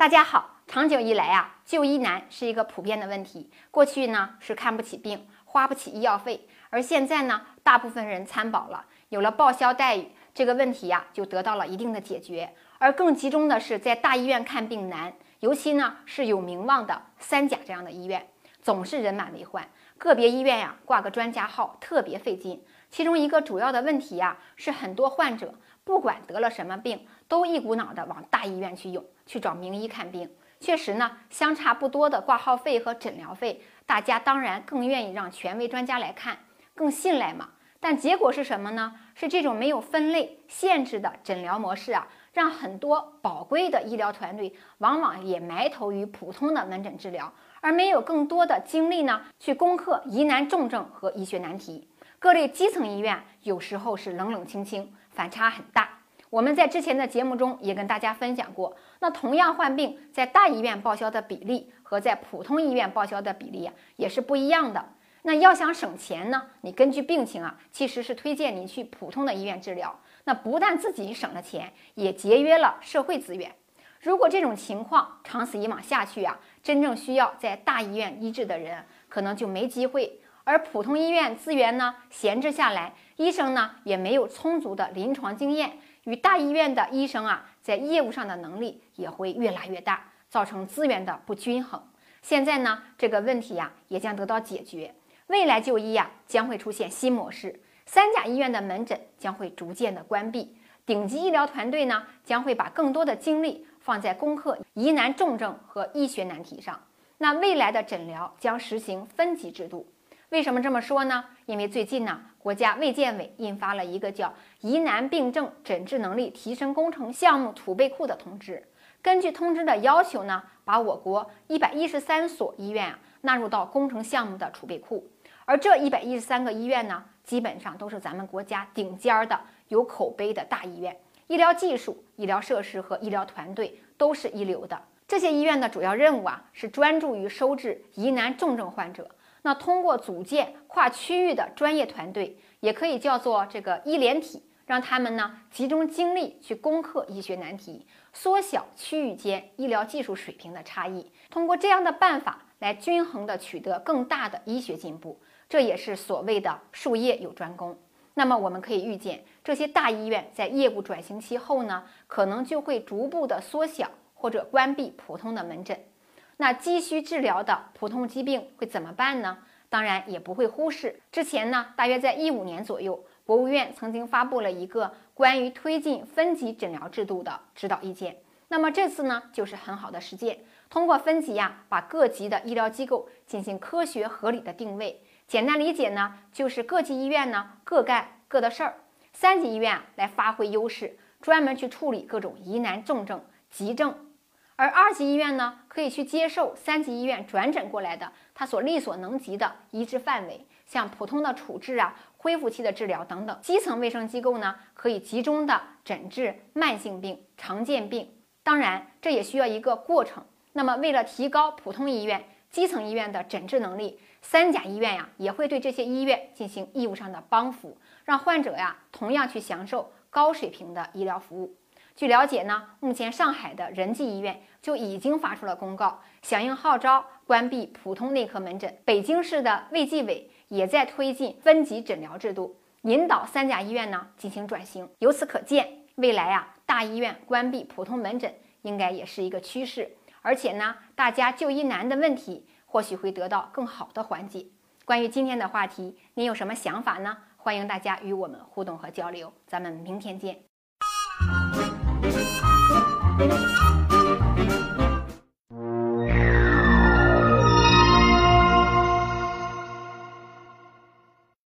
大家好，长久以来啊，就医难是一个普遍的问题。过去呢是看不起病，花不起医药费，而现在呢，大部分人参保了，有了报销待遇，这个问题呀就得到了一定的解决。而更集中的是在大医院看病难，尤其呢是有名望的三甲这样的医院，总是人满为患。个别医院呀挂个专家号特别费劲。其中一个主要的问题呀是很多患者不管得了什么病，都一股脑的往大医院去涌，去找名医看病。确实呢，相差不多的挂号费和诊疗费，大家当然更愿意让权威专家来看，更信赖嘛。但结果是什么呢？是这种没有分类限制的诊疗模式啊。让很多宝贵的医疗团队往往也埋头于普通的门诊治疗，而没有更多的精力呢去攻克疑难重症和医学难题。各类基层医院有时候是冷冷清清，反差很大。我们在之前的节目中也跟大家分享过，那同样患病，在大医院报销的比例和在普通医院报销的比例啊，也是不一样的。那要想省钱呢，你根据病情啊，其实是推荐你去普通的医院治疗。那不但自己省了钱，也节约了社会资源。如果这种情况长此以往下去啊，真正需要在大医院医治的人可能就没机会，而普通医院资源呢闲置下来，医生呢也没有充足的临床经验，与大医院的医生啊在业务上的能力也会越来越大，造成资源的不均衡。现在呢这个问题呀也将得到解决，未来就医呀将会出现新模式。三甲医院的门诊将会逐渐的关闭，顶级医疗团队呢将会把更多的精力放在攻克疑难重症和医学难题上。那未来的诊疗将实行分级制度。为什么这么说呢？因为最近呢，国家卫健委印发了一个叫《疑难病症诊治能力提升工程项目储备库》的通知。根据通知的要求呢，把我国一百一十三所医院啊纳入到工程项目的储备库。而这一百一十三个医院呢？基本上都是咱们国家顶尖儿的、有口碑的大医院，医疗技术、医疗设施和医疗团队都是一流的。这些医院的主要任务啊，是专注于收治疑难重症患者。那通过组建跨区域的专业团队，也可以叫做这个医联体，让他们呢集中精力去攻克医学难题，缩小区域间医疗技术水平的差异。通过这样的办法来均衡的取得更大的医学进步。这也是所谓的术业有专攻。那么我们可以预见，这些大医院在业务转型期后呢，可能就会逐步的缩小或者关闭普通的门诊。那急需治疗的普通疾病会怎么办呢？当然也不会忽视。之前呢，大约在一五年左右，国务院曾经发布了一个关于推进分级诊疗制度的指导意见。那么这次呢，就是很好的实践，通过分级呀，把各级的医疗机构进行科学合理的定位。简单理解呢，就是各级医院呢各干各的事儿，三级医院来发挥优势，专门去处理各种疑难重症、急症，而二级医院呢可以去接受三级医院转诊过来的他所力所能及的医治范围，像普通的处置啊、恢复期的治疗等等。基层卫生机构呢可以集中的诊治慢性病、常见病，当然这也需要一个过程。那么为了提高普通医院、基层医院的诊治能力。三甲医院呀，也会对这些医院进行义务上的帮扶，让患者呀同样去享受高水平的医疗服务。据了解呢，目前上海的仁济医院就已经发出了公告，响应号召关闭普通内科门诊。北京市的卫计委也在推进分级诊疗制度，引导三甲医院呢进行转型。由此可见，未来啊大医院关闭普通门诊应该也是一个趋势。而且呢，大家就医难的问题。或许会得到更好的缓解。关于今天的话题，您有什么想法呢？欢迎大家与我们互动和交流。咱们明天见。Thank you.